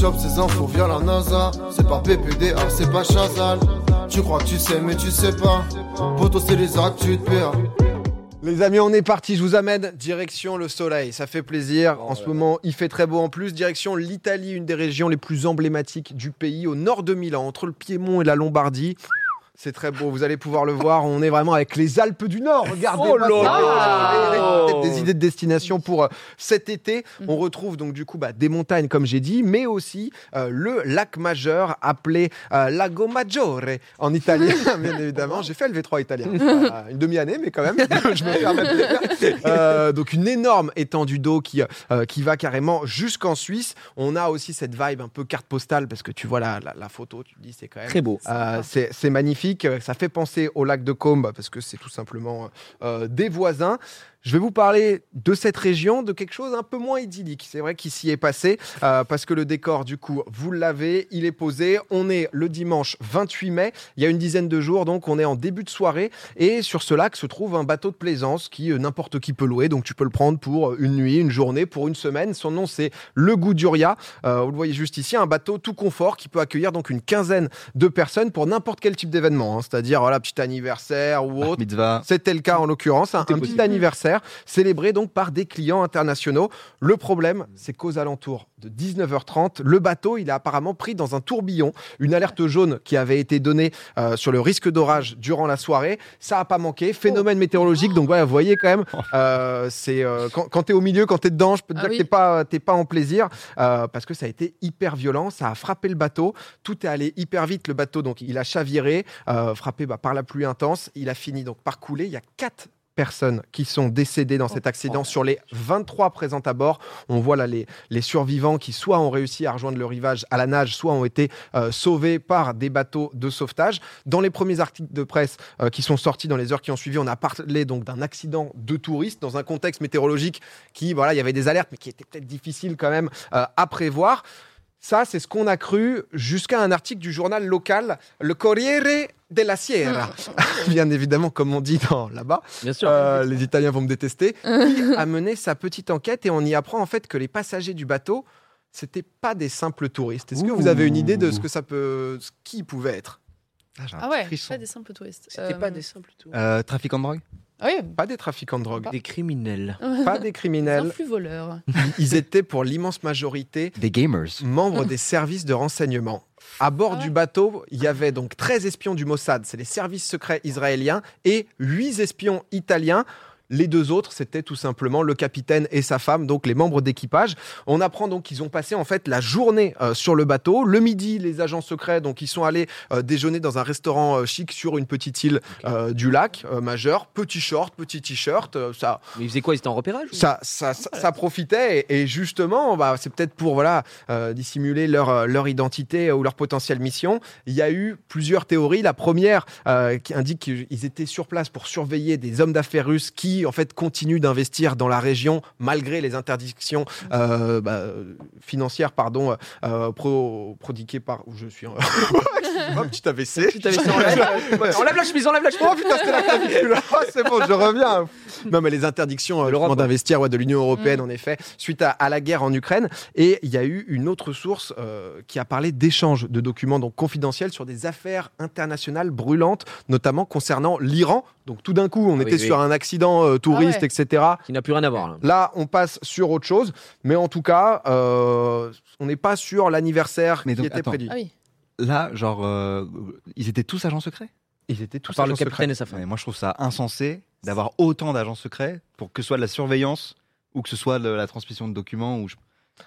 chope ces infos via la NASA. C'est pas PPDA, c'est pas Chazal. Tu crois que tu sais, mais tu sais pas. Poto, c'est les actes, tu te perds. Les amis, on est parti. Je vous amène direction le soleil. Ça fait plaisir. Oh en ce moment, il fait très beau en plus. Direction l'Italie, une des régions les plus emblématiques du pays, au nord de Milan, entre le Piémont et la Lombardie. C'est très beau, vous allez pouvoir le voir. On est vraiment avec les Alpes du Nord. Regardez, Oh là là peut-être des idées de destination pour euh, cet été. On retrouve donc du coup bah, des montagnes, comme j'ai dit, mais aussi euh, le lac majeur appelé euh, Lago Maggiore en italien, bien évidemment. J'ai fait le V3 italien, une demi-année, mais quand même, je me permets donc une énorme étendue d'eau qui, qui va carrément jusqu'en Suisse. On a aussi cette vibe un peu carte postale parce que tu vois la, la, la photo, tu te dis c'est quand même Très beau. c'est c'est Ça fait penser au lac de Combe parce que c'est tout simplement euh, des voisins. Je vais vous parler de cette région, de quelque chose un peu moins idyllique. C'est vrai qu'il s'y est passé euh, parce que le décor, du coup, vous l'avez, il est posé. On est le dimanche 28 mai. Il y a une dizaine de jours, donc on est en début de soirée. Et sur ce lac se trouve un bateau de plaisance qui euh, n'importe qui peut louer. Donc tu peux le prendre pour une nuit, une journée, pour une semaine. Son nom, c'est le Gouduria. Euh, vous le voyez juste ici, un bateau tout confort qui peut accueillir donc une quinzaine de personnes pour n'importe quel type d'événement. hein. C'est-à-dire, voilà, petit anniversaire ou autre. C'était le cas en l'occurrence, un, un petit anniversaire célébré donc par des clients internationaux. Le problème, c'est qu'aux alentours de 19h30, le bateau, il a apparemment pris dans un tourbillon une alerte jaune qui avait été donnée euh, sur le risque d'orage durant la soirée. Ça n'a pas manqué, phénomène météorologique. Donc voilà, vous voyez quand même, euh, c'est euh, quand, quand tu es au milieu, quand tu es dedans, je peux te Ah dire oui. que tu pas, t'es pas en plaisir parce que ça a été hyper violent, ça a frappé le bateau, tout est allé hyper vite. Le bateau, donc il a chaviré, frappé bah, par la pluie intense. Il a fini donc par couler. Il y a quatre personnes qui sont décédées dans cet accident sur les 23 présentes à bord. On voit là les, les survivants qui soit ont réussi à rejoindre le rivage à la nage, soit ont été euh, sauvés par des bateaux de sauvetage. Dans les premiers articles de presse euh, qui sont sortis dans les heures qui ont suivi, on a parlé donc d'un accident de touristes dans un contexte météorologique qui, voilà, il y avait des alertes, mais qui étaient peut-être difficiles quand même euh, à prévoir. Ça, c'est ce qu'on a cru jusqu'à un article du journal local, le Corriere della Sierra. Bien évidemment, comme on dit dans là-bas. Bien sûr. Euh, les Italiens vont me détester. Qui a mené sa petite enquête et on y apprend en fait que les passagers du bateau, c'était pas des simples touristes. Est-ce que vous avez une idée de ce que ça peut, ce qui pouvait être? Ah, Ah ouais, pas des simples touristes. C'était Euh, pas des simples tours. Euh, trafiquant de drogue? Oui, Pas des trafiquants de drogue, Des criminels. pas des des criminels. influx voleurs. Ils étaient pour l'immense majorité Des gamers. membres des services de renseignement. À bord Ah ouais du bateau, il y avait donc 13 espions du Mossad, c'est les services secrets israéliens, et 8 espions italiens. Les deux autres, c'était tout simplement le capitaine et sa femme, donc les membres d'équipage. On apprend donc qu'ils ont passé en fait la journée euh, sur le bateau. Le midi, les agents secrets, donc ils sont allés euh, déjeuner dans un restaurant euh, chic sur une petite île du lac majeur. Petit short, petit t-shirt, ça, Mais ils faisaient quoi? Ils étaient en repérage ça, ça, ça, ça profitait et, et justement, bah, c'est peut-être pour voilà dissimuler leur, leur identité ou leur potentielle mission. Il y a eu plusieurs théories. La première qui indique qu'ils étaient sur place pour surveiller des hommes d'affaires russes qui en fait continuent d'investir dans la région malgré les interdictions euh, bah, euh, financières pardon euh, pro, prodiguées par où je suis. Excuse-moi, petit AVC. Petit AVC, enlève. Enlève la chemise, enlève la chemise. Oh putain, c'était la. Ah, c'est bon, je reviens. Non, mais les interdictions euh, d'investir ouais, de l'Union européenne, en effet, suite à, à la guerre en Ukraine. Et il y a eu une autre source euh, qui a parlé d'échanges de documents donc confidentiels sur des affaires internationales brûlantes, notamment concernant l'Iran. Donc tout d'un coup, on Ah était oui. sur un accident euh, touriste, Ah ouais. etc. Qui n'a plus rien à voir. là. Là, on passe sur autre chose, mais en tout cas, euh, on n'est pas sur l'anniversaire Mais qui donc, était attends. prédit. Ah oui. Là, genre, euh, ils étaient tous agents secrets? Ils étaient À tous part le agents secrets. capitaine et sa femme. Ouais, Moi, je trouve ça insensé d'avoir autant d'agents secrets pour que ce soit de la surveillance ou que ce soit de la transmission de documents. Ou je-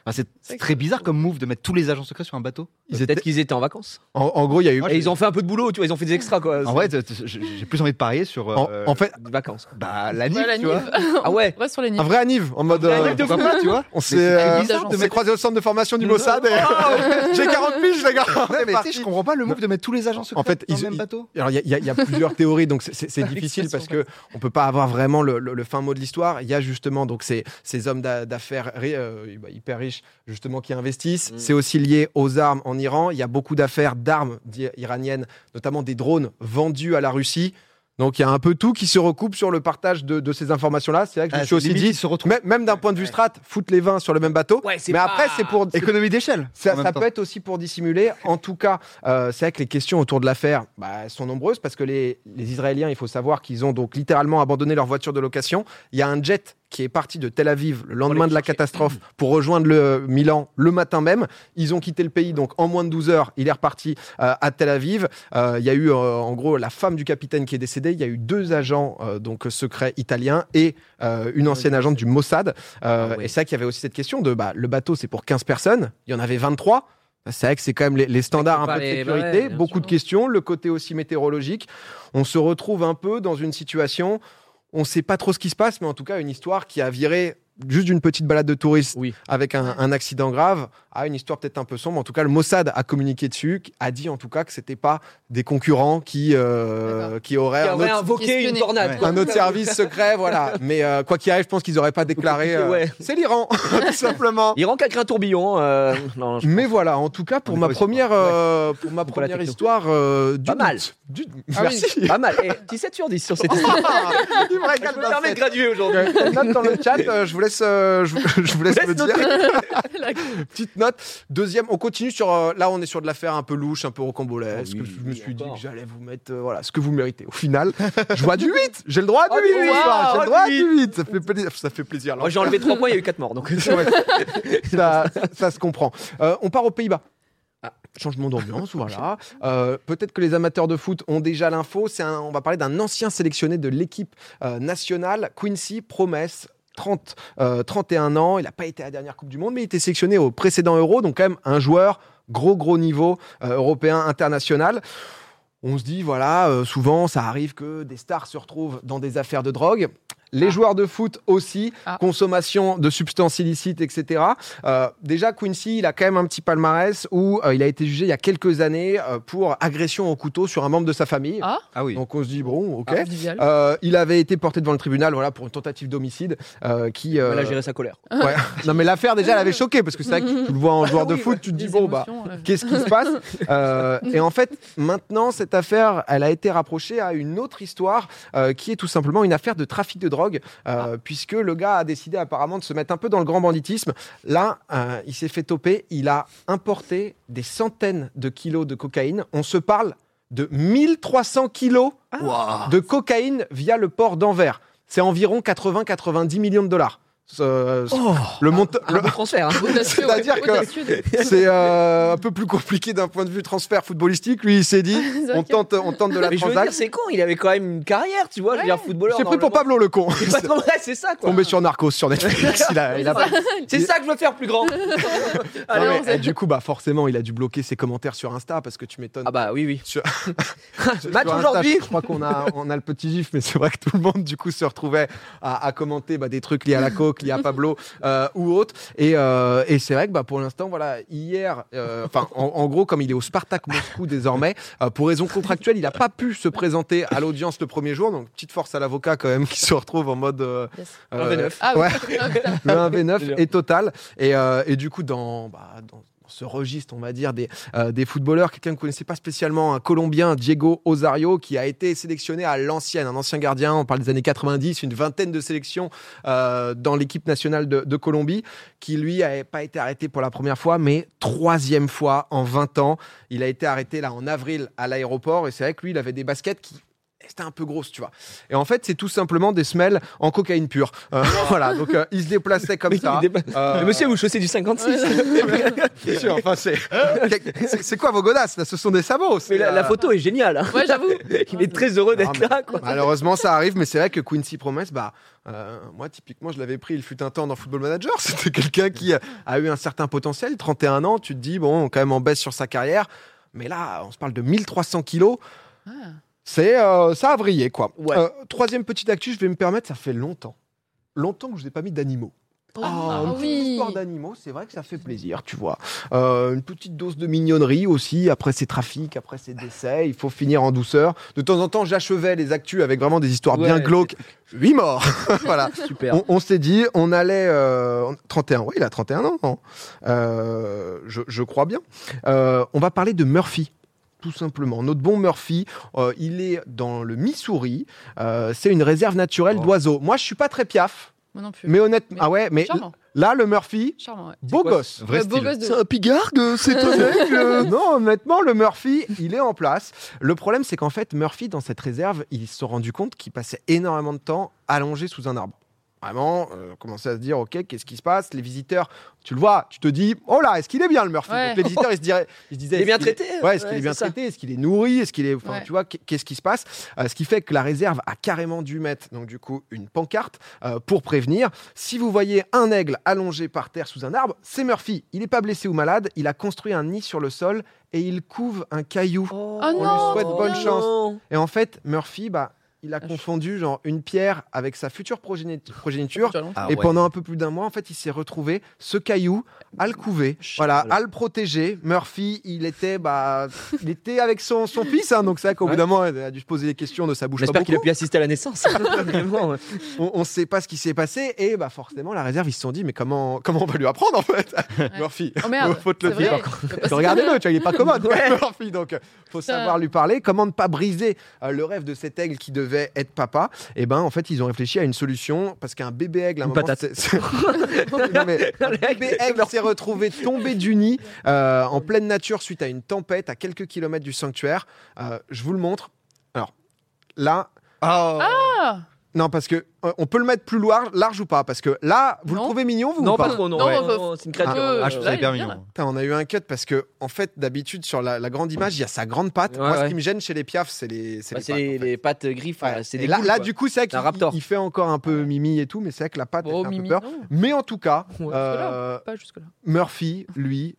Enfin, c'est très bizarre comme move de mettre tous les agents secrets sur un bateau. Ils étaient- Peut-être qu'ils étaient en vacances. En, en gros, il y a eu. Et ils ont fait un peu de boulot, tu vois, ils ont fait des extras quoi. En vrai, j'ai plus envie de parier sur En, euh, en fait, Des vacances. bah, la NIF, Ouais, tu vois. Nive. Ah ouais Ouais, sur les un vrai Aniv, en mode. euh, Pourquoi pas, tu vois On s'est c'est euh, bizarre on de s'est mettre- croisé au centre de formation du Mossad. et- J'ai 40 piges, les gars. Ouais, mais tu sais, je comprends pas le move de mettre tous les agents secrets En fait, dans le même ils- bateau. Alors, il y, a- plusieurs théories, donc c'est- difficile parce que on peut pas avoir vraiment le, fin mot de l'histoire. Il y a justement donc ces, ces hommes d'a- d'affaires euh, bah, hyper riches justement qui investissent. Mm. C'est aussi lié aux armes en Iran. Il y a beaucoup d'affaires d'armes iraniennes, notamment des drones vendus à la Russie. Donc il y a un peu tout qui se recoupe sur le partage de, de ces informations-là. C'est vrai que je me Ah, suis aussi dit, se même, même d'un point de vue strat, foutre les 20 sur le même bateau. Ouais, mais pas- après, c'est pour. Économie d'échelle. Ça, peut être aussi pour dissimuler. En tout cas, euh, c'est vrai que les questions autour de l'affaire bah, sont nombreuses parce que les, les Israéliens, il faut savoir qu'ils ont donc littéralement abandonné leur voiture de location. Il y a un jet qui est parti de Tel Aviv le lendemain de la catastrophe pour rejoindre le Milan le matin même. Ils ont quitté le pays donc en moins de 12 heures. Il est reparti euh, à Tel Aviv. Euh, il y a eu euh, en gros la femme du capitaine qui est décédée. Il y a eu deux agents euh, donc secrets italiens et euh, une ancienne agente du Mossad. Euh, Ah. Et c'est vrai qu'il y avait aussi cette question de bah, le bateau c'est pour 15 personnes. Il y en avait 23. C'est vrai que c'est quand même les, les standards un peu de sécurité, ouais, beaucoup sûr. de questions, le côté aussi météorologique. On se retrouve un peu dans une situation, on ne sait pas trop ce qui se passe, mais en tout cas une histoire qui a viré juste d'une petite balade de touriste Oui. avec un, un accident grave à une histoire peut-être un peu sombre. En tout cas, le Mossad a communiqué dessus, a dit en tout cas que c'était pas des concurrents qui, euh, qui auraient Qui un aurait autre, invoqué une tornade. Ouais. un autre service secret, voilà. Mais euh, quoi qu'il arrive, je pense qu'ils n'auraient pas déclaré. euh, Ouais. C'est l'Iran, tout simplement. Iran qui a créé un tourbillon. euh, non, je- Mais voilà, en tout cas pour On ma première, euh, pour ma première histoire, euh, du Pas mal. Du- Ah oui. Merci. Pas mal. Eh, 17 sur 10 sur cette histoire. Il me me d'un permets de graduer aujourd'hui. Note dans le chat, je vous laisse, euh, je, je vous laisse me dire. La- Petite note. Deuxième, on continue sur. euh, là, on est sur de l'affaire un peu louche, un peu rocambolesque. Ah oui, je me suis dit que j'allais vous mettre euh, voilà, ce que vous méritez. Au final, je vois du 8. J'ai le droit du Oh, 8. du ce huit. soir, J'ai Oh, le droit du du 8. Ça fait plaisir. Ça fait plaisir. Moi j'ai enlevé 3 points, il y a eu 4 morts. Donc... Ouais. ça, ça se comprend. Euh, on part aux Pays-Bas. Ah. Changement d'ambiance, voilà. Euh, Peut-être que les amateurs de foot ont déjà l'info. C'est un- on va parler d'un ancien sélectionné de l'équipe euh, nationale, Quincy Promesse. 30, euh, 31 ans, il n'a pas été à la dernière Coupe du Monde, mais il était sélectionné au précédent Euro, donc quand même un joueur gros gros niveau euh, européen international. On se dit, voilà, euh, souvent ça arrive que des stars se retrouvent dans des affaires de drogue. Les joueurs de foot aussi, Ah. consommation de substances illicites, etc. Euh, déjà, Quincy, il a quand même un petit palmarès où euh, il a été jugé il y a quelques années euh, pour agression au couteau sur un membre de sa famille. Ah, Ah oui. Donc on se dit, bon, ok. Euh, il avait été porté devant le tribunal voilà, pour une tentative d'homicide euh, qui... euh, Elle a géré sa colère. ouais. non mais l'affaire déjà, elle avait choqué parce que c'est vrai que tu le vois en joueur de Oui, foot, tu te dis, Les bon, bah... Qu'est-ce qui se passe? Euh, Et en fait, maintenant, cette affaire, elle a été rapprochée à une autre histoire euh, qui est tout simplement une affaire de trafic de drogue, euh, puisque le gars a décidé apparemment de se mettre un peu dans le grand banditisme. Là, euh, il s'est fait toper. Il a importé des centaines de kilos de cocaïne. On se parle de 1300 kilos de cocaïne via le port d'Anvers. C'est environ 80-90 millions de dollars. Ce- le montant. Un beau transfert. hein. Ouais, que- C'est euh, un peu plus compliqué d'un point de vue transfert footballistique. Lui, il s'est dit, on tente, on tente de la transaction. c'est con, il avait quand même une carrière, tu vois. Je veux dire, footballeur. C'est pris pour. Pablo le con. C'est trop ça quoi. Tombé sur Narcos sur Netflix. il a, il a- C'est ça que je veux faire plus grand. Non, Allez, mais, on sait. eh, du coup, bah forcément, il a dû bloquer ses commentaires sur Insta parce que tu m'étonnes. Ah bah oui, oui. Sur- Match aujourd'hui. Je crois qu'on a, on a le petit gif, mais c'est vrai que tout le monde du coup se retrouvait à, à commenter bah, des trucs liés à la coke, à Pablo euh, ou autre. Et, euh, et c'est vrai que bah, pour l'instant, voilà, hier, euh, enfin, en, en gros, comme il est au Spartak Moscou désormais, euh, pour raison contractuelle, il n'a pas pu se présenter à l'audience le premier jour. Donc petite force à l'avocat quand même qui se retrouve en mode euh, Yes. euh, 1v9. Ah, ouais. oui. Le 1v9 Bien. est total. Et, euh, et du coup, dans, bah, dans ce registre, on va dire, des, euh, des footballeurs, quelqu'un que vous ne connaissez pas spécialement, un Colombien, Diego Osario, qui a été sélectionné à l'ancienne, un ancien gardien, on parle des années 90, une vingtaine de sélections euh, dans l'équipe nationale de, de Colombie, qui lui n'a pas été arrêté pour la première fois, mais troisième fois en 20 ans. Il a été arrêté là en avril à l'aéroport, et c'est vrai que lui, il avait des baskets qui c'était un peu grosse, tu vois. Et en fait, c'est tout simplement des semelles en cocaïne pure. Euh, voilà, donc euh, il se déplaçait comme Mais ça. dépa- Euh, Mais Monsieur, vous chaussez du 56. Bien sûr, enfin, c'est, c'est, quoi vos godasses là? Ce sont des sabots. Mais la, la photo est géniale. hein. Ouais, j'avoue. Il est très heureux d'être là. Quoi. Malheureusement, ça arrive, mais c'est vrai que Quincy Promise, bah, euh, moi, typiquement, je l'avais pris, il fut un temps dans Football Manager. C'était quelqu'un qui a eu un certain potentiel, 31 ans. Tu te dis, bon, quand même en baisse sur sa carrière. Mais là, on se parle de 1300 kilos. Ah. C'est, euh, ça a vrillé, quoi. Ouais. Euh, troisième petite actu, je vais me permettre, ça fait longtemps. Longtemps que je n'ai pas mis d'animaux. Ah, une petite oui. histoire d'animaux, c'est vrai que ça fait plaisir, tu vois. Euh, une petite dose de mignonnerie aussi, après ces trafics, après ces décès, il faut finir en douceur. De temps en temps, j'achevais les actus avec vraiment des histoires bien glauques. 8 morts Voilà. Super. On, on s'est dit, on allait... euh, 31, oui, il a 31 ans, non? Euh, je, je crois bien. Euh, on va parler de Murphy. Tout simplement. Notre bon Murphy, euh, il est dans le Missouri. Euh, c'est une réserve naturelle Oh. d'oiseaux. Moi, je suis pas très piaf, Moi non plus. mais honnêtement, ah ouais, mais Charmant. là, le Murphy, Charmant, ouais. beau quoi, gosse. Vrai beau gosse de- un pigargue, c'est un aigle. non, honnêtement, le Murphy, il est en place. Le problème, c'est qu'en fait, Murphy, dans cette réserve, ils se sont rendus compte qu'il passait énormément de temps allongé sous un arbre. Vraiment, euh, commençait à se dire, ok, qu'est-ce qui se passe? Les visiteurs, tu le vois, tu te dis, oh là, est-ce qu'il est bien le Murphy? Ouais. Donc, Les visiteurs, ils se, diraient, ils se disaient, Il est bien est-ce qu'il traité. Ouais, est-ce qu'il est bien ça. traité? Est-ce qu'il est nourri? Est-ce qu'il est. Enfin, Ouais. tu vois, qu'est-ce qui se passe? Euh, Ce qui fait que la réserve a carrément dû mettre, donc du coup, une pancarte euh, pour prévenir. Si vous voyez un aigle allongé par terre sous un arbre, c'est Murphy. Il n'est pas blessé ou malade. Il a construit un nid sur le sol et il couve un caillou. Oh, Oh lui souhaite bonne non. chance. Et en fait, Murphy, bah, il a Ah, confondu genre une pierre avec sa future progéni- progéniture. Ah Et ouais. pendant un peu plus d'un mois, en fait, il s'est retrouvé ce caillou à le couver, voilà, Voilà. à le protéger. Murphy, il était, bah, il était avec son, son fils, hein, donc c'est vrai qu'au bout d'un moment, il a dû se poser des questions de sa bouche. pas J'espère qu'il a pu assister à la naissance. Vraiment, ouais. On ne sait pas ce qui s'est passé et bah forcément, la réserve, ils se sont dit, mais comment, comment on va lui apprendre en fait, Murphy. Oh merde, faut te le dire. Regardez-le, tu vois, il est pas commode, Ouais. Murphy. Donc, faut savoir lui parler. Comment ne pas briser euh, le rêve de cet aigle qui devait être papa Et ben, en fait, ils ont réfléchi à une solution parce qu'un bébé aigle, à un Une moment, patate. c'est- c'est- Non, mais un bébé aigle s'est retrouvé tombé du nid euh, en pleine nature suite à une tempête à quelques kilomètres du sanctuaire. Euh, je vous le montre. Alors, là, Oh. Ah non, parce que euh, on peut le mettre plus large, large ou pas? Parce que là, vous Non. le trouvez mignon, vous ou Non, pas? pas trop, non. Non, ouais. bah, Non, c'est une créature. Ah, Ah, je trouve là, ça il hyper est bien, mignon. Putain, on a eu un cut parce que, en fait, d'habitude, sur la, la grande image, il y a sa grande patte. Ouais, Moi, ce ouais. qui me gêne chez les piafs, c'est les, c'est Bah, les C'est pattes. les, en fait. les pattes griffes. Ouais. voilà, C'est Et des là, là, quoi. du coup, c'est vrai un qu'il raptor. il fait encore un peu mimi et tout, mais c'est vrai que la patte, elle Oh, fait un peu Mimi, peur. non, Mais en tout cas, Ouais. euh, pas jusque-là. Murphy, lui,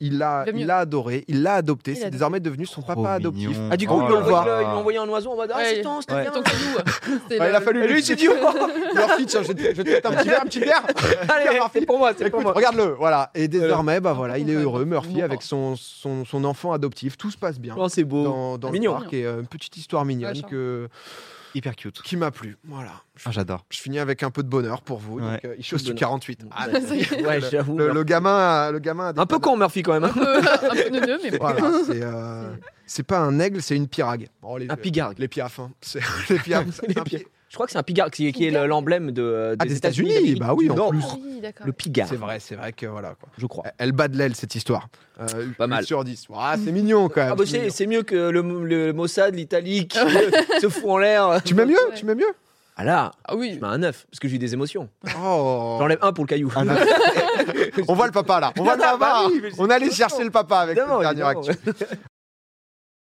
il l'a, Il il l'a adoré, il l'a adopté. Il C'est désormais devenu son Trop papa mignon. adoptif. Ah, du coup, Oh ils là l'ont envoyé- ils l'ont envoyé un oiseau en mode Ah, Ouais, c'est ton, c'était ouais. bien. Ton caillou. C'était Ouais, il le- a fallu Et lui, il s'est dit oh, Murphy, tiens, je vais te, mettre un petit verre, un petit verre. Allez, Murphy. c'est pour moi, c'est pour moi. regarde-le, voilà. Et désormais, bah voilà, il est heureux, Murphy, avec son, son, son enfant adoptif. Tout se passe bien Oh, c'est beau. dans, dans le Mignon. parc et euh, une petite histoire mignonne que, Hyper cute. qui m'a plu. Voilà. Je, Ah, j'adore. je finis avec un peu de bonheur pour vous. Ouais. Donc, euh, il chose du bonheur. 48. Ah, Ouais, le, le gamin, a- le gamin a des Un peu con, Murphy, quand même. Un hein. peu, un peu neuneux, mais bon. Voilà, c'est euh, c'est pas un aigle, c'est une pirague. Oh, les, Un pigargue. Les piafs, hein. C'est les piafs. un pi- Je crois que c'est un pigargue qui, qui est le- l'emblème de, Ah, des États-Unis, d'Amérique bah oui, en plus. Ah oui. Le pigargue, C'est vrai, c'est vrai que voilà quoi. je crois. Elle bat de l'aile cette histoire. Euh, Pas mal. sur 10. Ah, c'est mignon quand même. Ah bah c'est mieux que le, le Mossad, l'Italie qui se fout en l'air. Tu m'aimes mieux Ouais. Tu m'aimes mieux? Ah là, Ah oui. je mets un 9 parce que j'ai eu des émotions. Oh. J'enlève un pour le caillou. On voit le papa là. On voit le Ah, papa. bah c'est On allait chercher le papa avec dernière évidemment. actu.